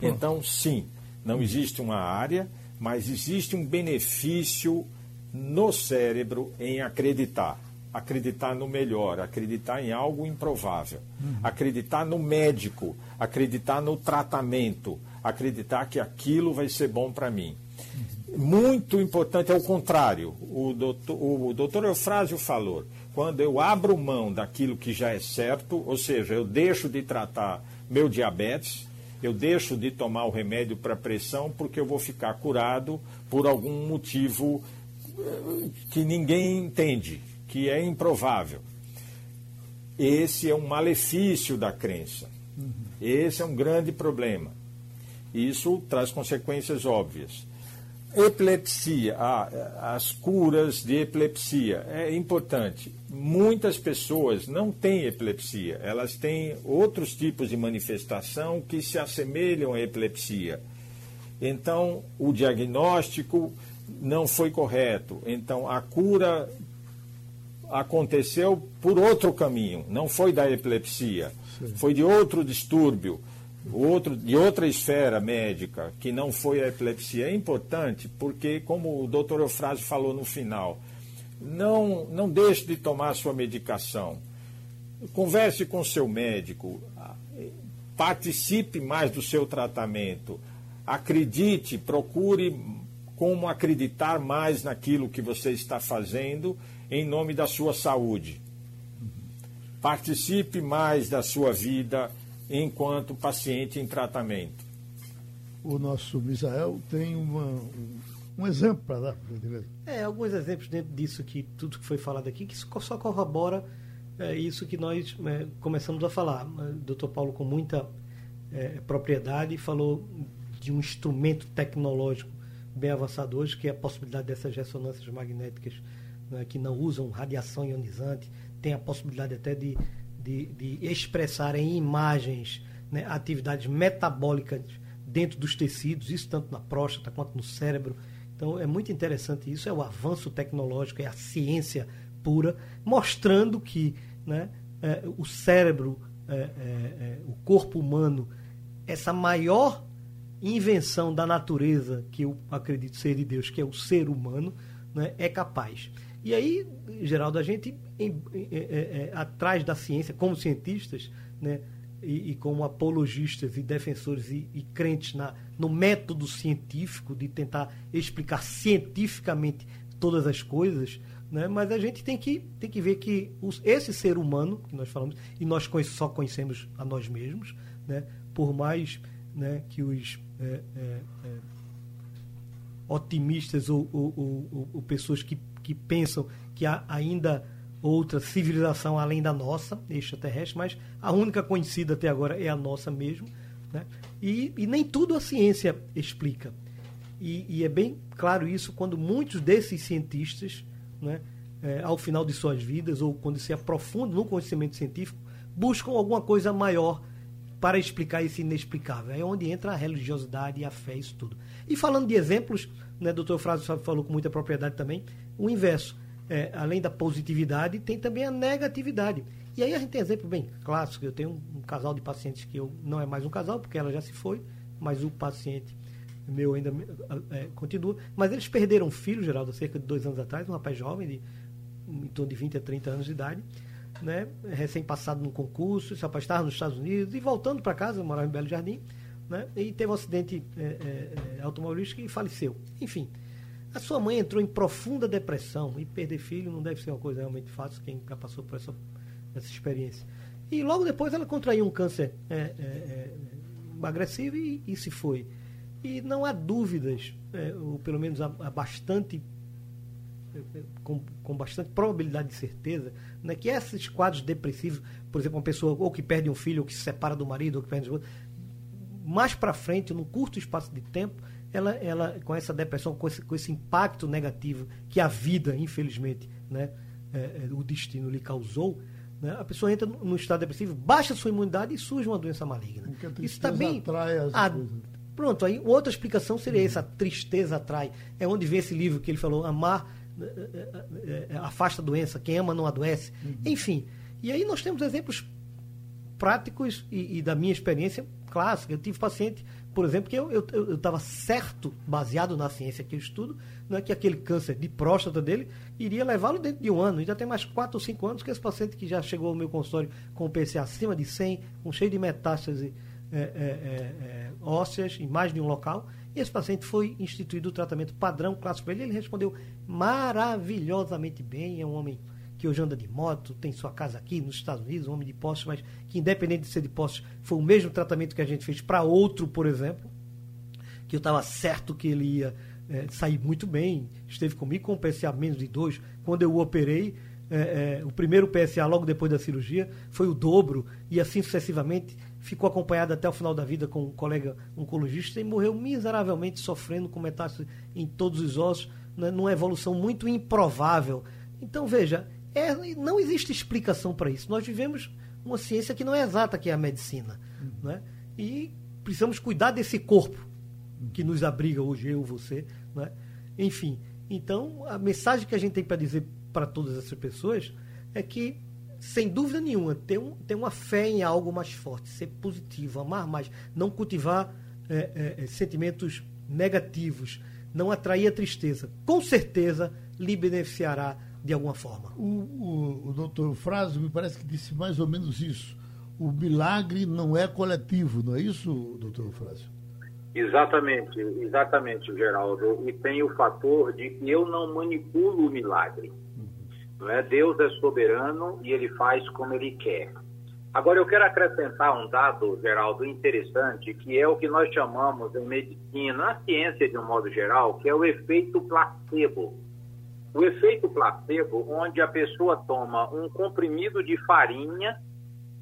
[SPEAKER 4] Então, sim, não existe uma área, mas existe um benefício no cérebro em acreditar acreditar no melhor, acreditar em algo improvável, uhum. acreditar no médico, acreditar no tratamento, acreditar que aquilo vai ser bom para mim. Uhum. Muito importante é o contrário. O doutor, o doutor Eufrásio falou: quando eu abro mão daquilo que já é certo, ou seja, eu deixo de tratar meu diabetes, eu deixo de tomar o remédio para pressão porque eu vou ficar curado por algum motivo eh, que ninguém entende que é improvável. Esse é um malefício da crença. Esse é um grande problema. Isso traz consequências óbvias. Epilepsia, ah, as curas de epilepsia, é importante. Muitas pessoas não têm epilepsia, elas têm outros tipos de manifestação que se assemelham à epilepsia. Então, o diagnóstico não foi correto. Então, a cura aconteceu por outro caminho, não foi da epilepsia, Sim. foi de outro distúrbio outro, de outra esfera médica, que não foi a epilepsia, é importante porque, como o doutor Eufrásio falou no final, não, não deixe de tomar sua medicação. Converse com seu médico, participe mais do seu tratamento, acredite, procure como acreditar mais naquilo que você está fazendo em nome da sua saúde. Participe mais da sua vida enquanto paciente em tratamento.
[SPEAKER 2] O nosso Misael tem uma, um, um exemplo para dar
[SPEAKER 3] É, alguns exemplos dentro disso que tudo que foi falado aqui, que só corrobora é, isso que nós é, começamos a falar. O doutor Paulo, com muita é, propriedade, falou de um instrumento tecnológico bem avançado hoje, que é a possibilidade dessas ressonâncias magnéticas né, que não usam radiação ionizante, tem a possibilidade até de de, de expressar em imagens né, atividades metabólicas dentro dos tecidos, isso tanto na próstata quanto no cérebro. Então é muito interessante isso, é o avanço tecnológico, é a ciência pura, mostrando que né, é, o cérebro, é, é, é o corpo humano, essa maior invenção da natureza, que eu acredito ser de Deus, que é o ser humano, né, é capaz. E aí, Geraldo, a gente, em, em, é, é, atrás da ciência, como cientistas, né, e, e como apologistas e defensores e, e crentes na, no método científico de tentar explicar cientificamente todas as coisas, né? mas a gente tem que, tem que ver que os, esse ser humano que nós falamos, e nós só conhecemos a nós mesmos, né? por mais né, que os é, é, é, otimistas ou, ou, ou, ou pessoas que que pensam que há ainda outra civilização além da nossa, extraterrestre, mas a única conhecida até agora é a nossa mesmo. Né? E, e nem tudo a ciência explica. E, e, é bem claro isso quando muitos desses cientistas, né, é, ao final de suas vidas, ou quando se aprofundam no conhecimento científico, buscam alguma coisa maior para explicar esse inexplicável. É onde entra a religiosidade e a fé, isso tudo. E falando de exemplos, né, doutor Frásio falou com muita propriedade também, o inverso. É, além da positividade, tem também a negatividade. E aí a gente tem exemplo bem clássico. Eu tenho um, um casal de pacientes que eu não é mais um casal, porque ela já se foi, mas o paciente meu ainda é, continua. Mas eles perderam um filho, Geraldo, cerca de dois anos atrás, um rapaz jovem, de em torno de 20 a 30 anos de idade, né, recém-passado num concurso, esse rapaz estava nos Estados Unidos e voltando para casa, morava em Belo Jardim, né, e teve um acidente é, é, é automobilístico e faleceu. Enfim, a sua mãe entrou em profunda depressão e perder filho não deve ser uma coisa realmente fácil, quem já passou por essa, essa experiência. E logo depois ela contraiu um câncer é, é, é, agressivo e, e, se foi. E não há dúvidas, é, ou pelo menos há, há bastante, é, é, com, com, bastante probabilidade de certeza, né, que esses quadros depressivos, por exemplo, uma pessoa ou que perde um filho, ou que se separa do marido, ou que perde mais para frente, num curto espaço de tempo, ela, ela com essa depressão, com esse, com esse impacto negativo que a vida, infelizmente, né, é, é, o destino lhe causou, né, a pessoa entra no, no estado depressivo, baixa sua imunidade e surge uma doença maligna.
[SPEAKER 2] Isso também. Atrai as
[SPEAKER 3] a, pronto, aí outra explicação seria essa, tristeza atrai. É onde vê esse livro que ele falou, amar é, é, afasta a doença, quem ama não adoece. Uhum. Enfim. E aí nós temos exemplos práticos e, e, da minha experiência clássica. Eu tive paciente por exemplo, que eu estava certo, baseado na ciência que eu estudo, né, que aquele câncer de próstata dele iria levá-lo dentro de um ano. Já tem mais 4 ou 5 anos que esse paciente que já chegou ao meu consultório com o PCA acima de 100, com cheio de metástase é, é, é, é, ósseas em mais de um local, e esse paciente foi instituído o tratamento padrão clássico ele. Ele respondeu maravilhosamente bem, é um homem que hoje anda de moto, tem sua casa aqui nos Estados Unidos, um homem de postos, mas que independente de ser de postos, foi o mesmo tratamento que a gente fez para outro, por exemplo, que eu estava certo que ele ia é, sair muito bem, esteve comigo com o PCA menos de dois, quando eu o operei, é, é, o primeiro PSA logo depois da cirurgia, foi o dobro, e assim sucessivamente. Ficou acompanhado até o final da vida com um colega oncologista e morreu miseravelmente sofrendo com metástase em todos os ossos, né, numa evolução muito improvável. Então, veja, é, não existe explicação para isso. Nós vivemos uma ciência que não é exata, que é a medicina. Uhum. Né? E precisamos cuidar desse corpo que nos abriga hoje, eu, você. Né? Enfim, então a mensagem que a gente tem para dizer para todas essas pessoas é que, sem dúvida nenhuma, ter, um, ter uma fé em algo mais forte, ser positivo, amar mais, não cultivar é, é, é sentimentos negativos, não atrair a tristeza. Com certeza lhe beneficiará de alguma forma.
[SPEAKER 2] O, o, o doutor Frásio me parece que disse mais ou menos isso. O milagre não é coletivo, não é isso, doutor Frásio?
[SPEAKER 5] Exatamente, exatamente, Geraldo. E tem o fator de que eu não manipulo o milagre. Uhum. Não é? Deus é soberano e ele faz como ele quer. Agora, eu quero acrescentar um dado, Geraldo, interessante, que é o que nós chamamos em medicina, na ciência de um modo geral, que é o efeito placebo. O efeito placebo, onde a pessoa toma um comprimido de farinha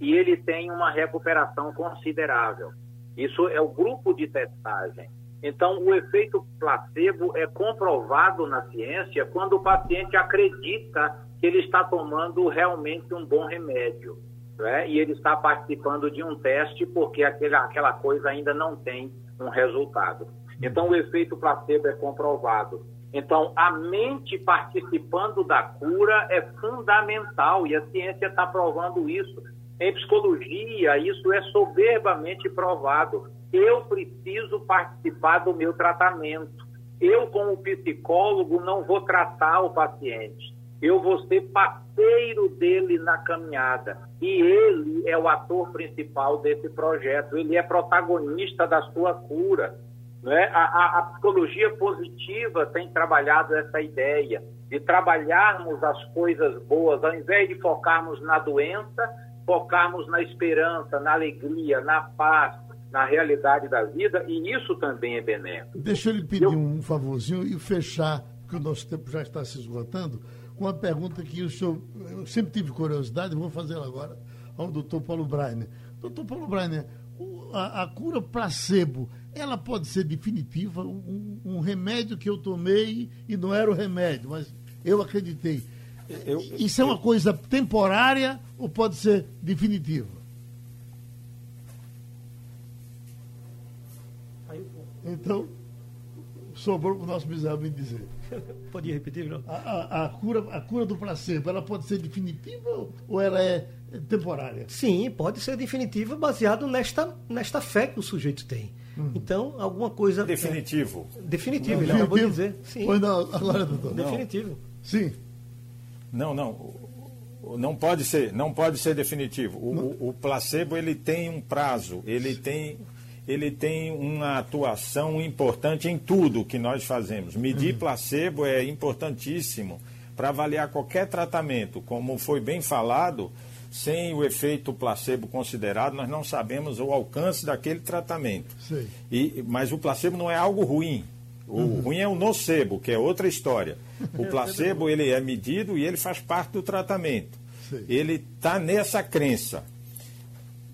[SPEAKER 5] e ele tem uma recuperação considerável. Isso é o grupo de testagem. Então, o efeito placebo é comprovado na ciência quando o paciente acredita que ele está tomando realmente um bom remédio. Né? E ele está participando de um teste porque aquela, aquela coisa ainda não tem um resultado. Então, o efeito placebo é comprovado. Então, a mente participando da cura é fundamental e a ciência está provando isso. Em psicologia, isso é soberbamente provado. Eu preciso participar do meu tratamento. Eu, como psicólogo, não vou tratar o paciente. Eu vou ser parceiro dele na caminhada. E ele é o ator principal desse projeto. Ele é protagonista da sua cura. Né? A, a, a, psicologia positiva tem trabalhado essa ideia de trabalharmos as coisas boas, ao invés de focarmos na doença, focarmos na esperança, na alegria, na paz, na realidade da vida, e isso também é benéfico.
[SPEAKER 2] Deixa eu lhe pedir eu... um favorzinho e fechar, porque o nosso tempo já está se esgotando, com uma pergunta que o senhor, eu sempre tive curiosidade, vou fazer agora ao doutor Paulo Brainer. Doutor Paulo Brainer, a, a cura placebo ela pode ser definitiva, um, um, remédio que eu tomei e não era o remédio, mas eu acreditei. Eu, Isso é uma coisa temporária ou pode ser definitiva? Então, sobrou para o nosso bizarro me dizer. (laughs)
[SPEAKER 3] Podia repetir, não?
[SPEAKER 2] A, a, a, cura, a cura do placebo, ela pode ser definitiva ou ela é temporária?
[SPEAKER 3] Sim, pode ser definitiva baseado nesta, nesta fé que o sujeito tem. Uhum. Então, alguma coisa.
[SPEAKER 4] Definitivo.
[SPEAKER 3] É, definitivo, ele acabou de dizer. Sim.
[SPEAKER 2] Pois não, agora, doutor.
[SPEAKER 3] Definitivo.
[SPEAKER 2] Sim.
[SPEAKER 4] Não, não. Não pode ser, não pode ser definitivo. O, o, placebo ele tem um prazo, ele tem, ele tem uma atuação importante em tudo que nós fazemos. Medir uhum. placebo é importantíssimo para avaliar qualquer tratamento, como foi bem falado sem o efeito placebo considerado, nós não sabemos o alcance daquele tratamento. E, mas o placebo não é algo ruim. O uhum. ruim é o nocebo, que é outra história. (laughs) O placebo ele é medido e ele faz parte do tratamento. Sim. Ele está nessa crença.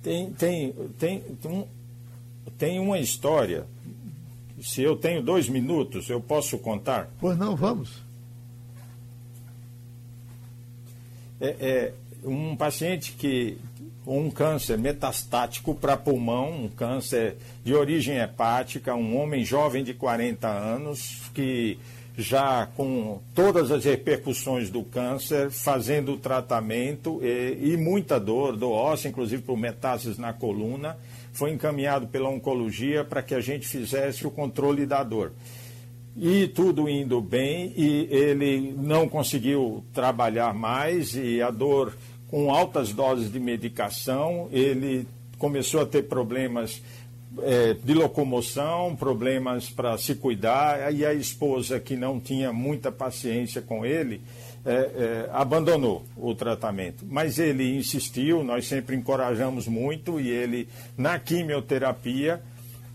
[SPEAKER 4] Tem, tem, tem, um, tem uma história. Se eu tenho dois minutos, eu posso contar?
[SPEAKER 2] Pois não, vamos.
[SPEAKER 4] É, é, um paciente que com um câncer metastático para pulmão, um câncer de origem hepática, um homem jovem de 40 anos que já com todas as repercussões do câncer, fazendo o tratamento e, e muita dor, dor óssea, inclusive por metástases na coluna, foi encaminhado pela oncologia para que a gente fizesse o controle da dor. E tudo indo bem, e ele não conseguiu trabalhar mais, e a dor com altas doses de medicação, ele começou a ter problemas é, de locomoção, problemas para se cuidar, e a esposa, que não tinha muita paciência com ele, é, é, abandonou o tratamento. Mas ele insistiu, nós sempre encorajamos muito, e ele, na quimioterapia,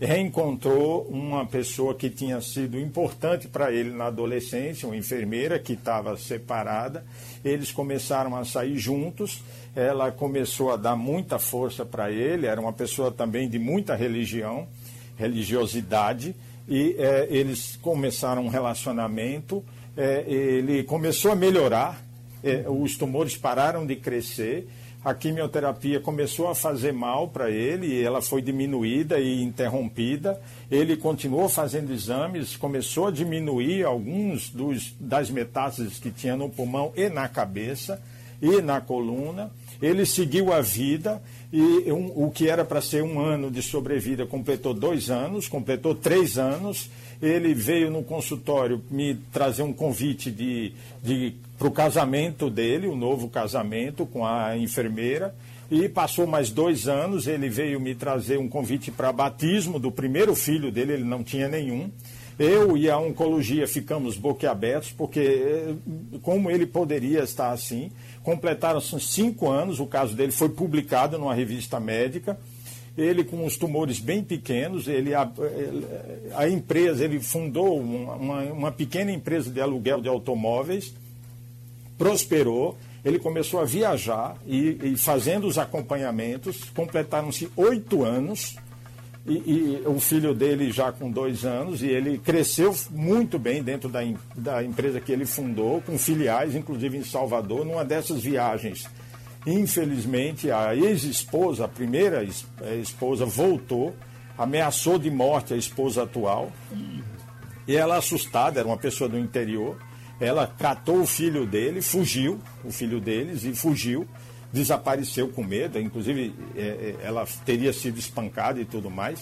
[SPEAKER 4] reencontrou uma pessoa que tinha sido importante para ele na adolescência, uma enfermeira que estava separada. Eles começaram a sair juntos. Ela começou a dar muita força para ele. Era uma pessoa também de muita religião, religiosidade. E é, eles começaram um relacionamento. É, ele começou a melhorar. É, os tumores pararam de crescer a quimioterapia começou a fazer mal para ele, ela foi diminuída e interrompida. Ele continuou fazendo exames, começou a diminuir alguns dos, das metástases que tinha no pulmão e na cabeça e na coluna. Ele seguiu a vida e um, o que era para ser um ano de sobrevida completou dois anos, completou três anos. Ele veio no consultório me trazer um convite de, de para o casamento dele, o um novo casamento com a enfermeira. E passou mais dois anos, ele veio me trazer um convite para batismo do primeiro filho dele, ele não tinha nenhum. Eu e a oncologia ficamos boquiabertos, porque eh, como ele poderia estar assim? Completaram-se cinco anos, o caso dele foi publicado numa revista médica. Ele com os tumores bem pequenos, ele a, a empresa, ele fundou uma, uma pequena empresa de aluguel de automóveis prosperou, ele começou a viajar e, e fazendo os acompanhamentos, completaram-se oito anos, e, e, o filho dele já com dois anos, e ele cresceu muito bem dentro da, da empresa que ele fundou, com filiais, inclusive em Salvador, numa dessas viagens. Infelizmente, a ex-esposa, a primeira eh, esposa, voltou, ameaçou de morte a esposa atual, e ela assustada, era uma pessoa do interior, ela catou o filho dele, fugiu, o filho deles, e fugiu, desapareceu com medo, inclusive é, é, ela teria sido espancada e tudo mais.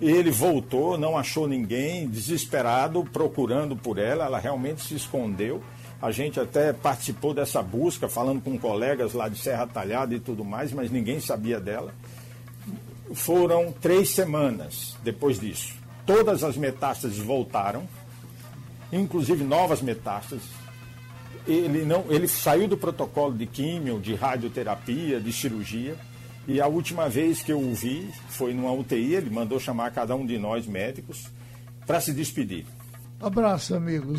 [SPEAKER 4] E ele voltou, não achou ninguém, desesperado, procurando por ela, ela realmente se escondeu. A gente até participou dessa busca, falando com colegas lá de Serra Talhada e tudo mais, mas ninguém sabia dela. Foram três semanas depois disso. Todas as metástases voltaram, inclusive novas metástases. Ele, não, ele saiu do protocolo de químio, de radioterapia, de cirurgia. E a última vez que eu o vi foi numa UTI, ele mandou chamar cada um de nós médicos para se despedir.
[SPEAKER 2] Abraço, amigos.